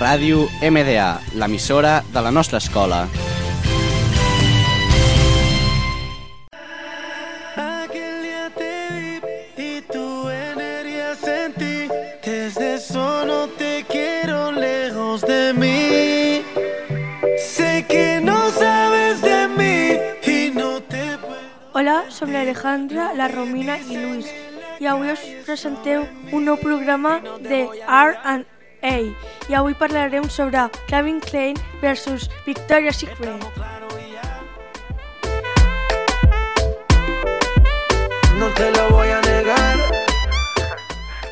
Ràdio MDA, l'emissora de la nostra escola. Hola, som l'Alejandra, la Romina i Luis i avui us presenteu un nou programa de R&R R&A i avui parlarem sobre Calvin Klein versus Victoria's Secret. No te lo voy a negar.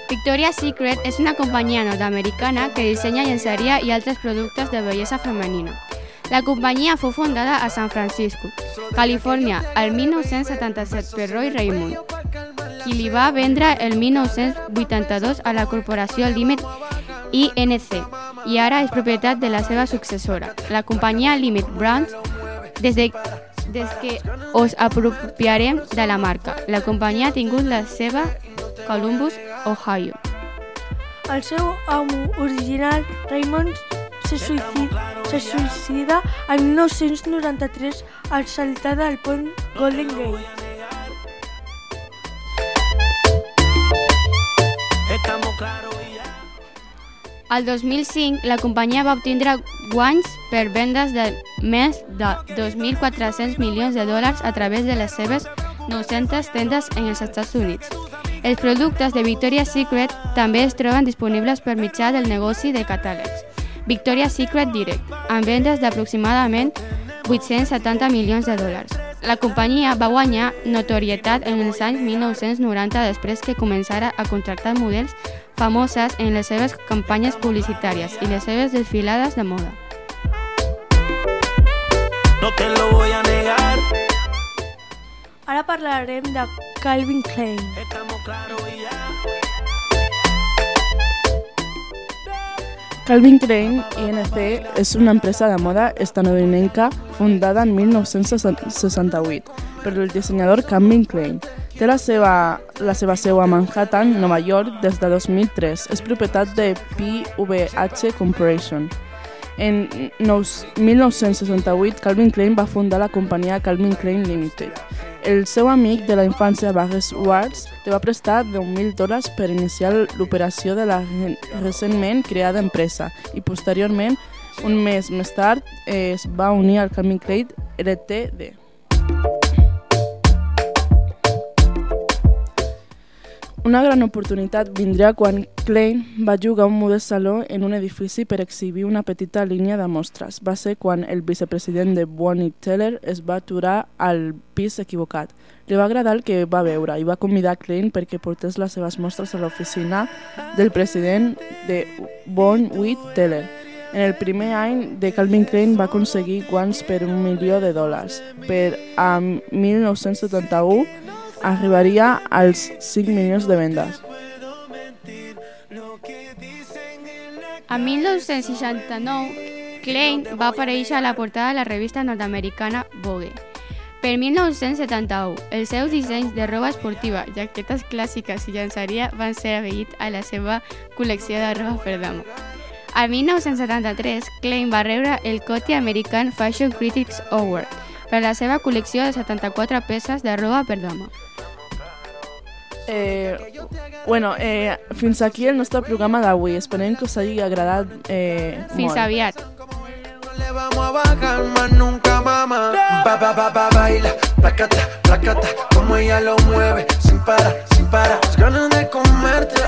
Victoria's Secret és una companyia nord-americana que dissenya llenceria i altres productes de bellesa femenina. La companyia fou fundada a San Francisco, Califòrnia, el 1977 per Roy Raymond, qui li va vendre el 1982 a la corporació Limit INC i ara és propietat de la seva successora, la companyia Limit Brands, des, de, des que us apropiarem de la marca. La companyia ha tingut la seva Columbus, Ohio. El seu amo original, Raymond, se suïcida, se suïcida el 1993 al saltar del pont Golden Gate. Al 2005, la companyia va obtindre guanys per vendes de més de 2.400 milions de dòlars a través de les seves 900 tendes en els Estats Units. Els productes de Victoria's Secret també es troben disponibles per mitjà del negoci de catàlegs Victoria's Secret Direct, amb vendes d'aproximadament 870 milions de dòlars. La companyia va guanyar notorietat en els anys 1990 després que començara a contractar models famoses en les seves campanyes publicitàries i les seves desfilades de moda. No te lo voy a negar. Ara parlarem de Calvin Klein. Estamos claros y ya. Calvin Klein INC és una empresa de moda estadounidenca fundada en 1968 per el dissenyador Calvin Klein. Té la seva, la seva seu a Manhattan, Nova York, des de 2003. És propietat de PVH Corporation. En nous- 1968, Calvin Klein va fundar la companyia Calvin Klein Limited. El seu amic de la infància, Barry Schwartz, li va prestar 10.000 dòlars per iniciar l'operació de la re- recentment creada empresa i posteriorment, un mes més tard, es va unir al Calvin Klein LTD. Una gran oportunitat vindria quan Klein va jugar un modest saló en un edifici per exhibir una petita línia de mostres. Va ser quan el vicepresident de Bonnie Teller es va aturar al pis equivocat. Li va agradar el que va veure i va convidar Klein perquè portés les seves mostres a l'oficina del president de Bonnie Teller. En el primer any de Calvin Klein va aconseguir guants per un milió de dòlars. Per a 1971 arribaria als 5 milions de vendes. A 1969, Klein va aparèixer a la portada de la revista nord-americana Vogue. Per 1971, els seus dissenys de roba esportiva, jaquetes clàssiques i llançaria van ser afegits a la seva col·lecció de roba per dama. Al 1973, Klein va rebre el Coty American Fashion Critics Award per la seva col·lecció de 74 peces de roba per dama. Eh, bueno, eh, fins aquí el nostre programa d'avui. Esperem que us hagi agradat eh, Fins molt. aviat! No le vamos a bajar más nunca, mamá. Ba, ba, ba, ba, baila, placata, placata, como ella lo mueve, sin parar, sin parar. Las ganas de comerte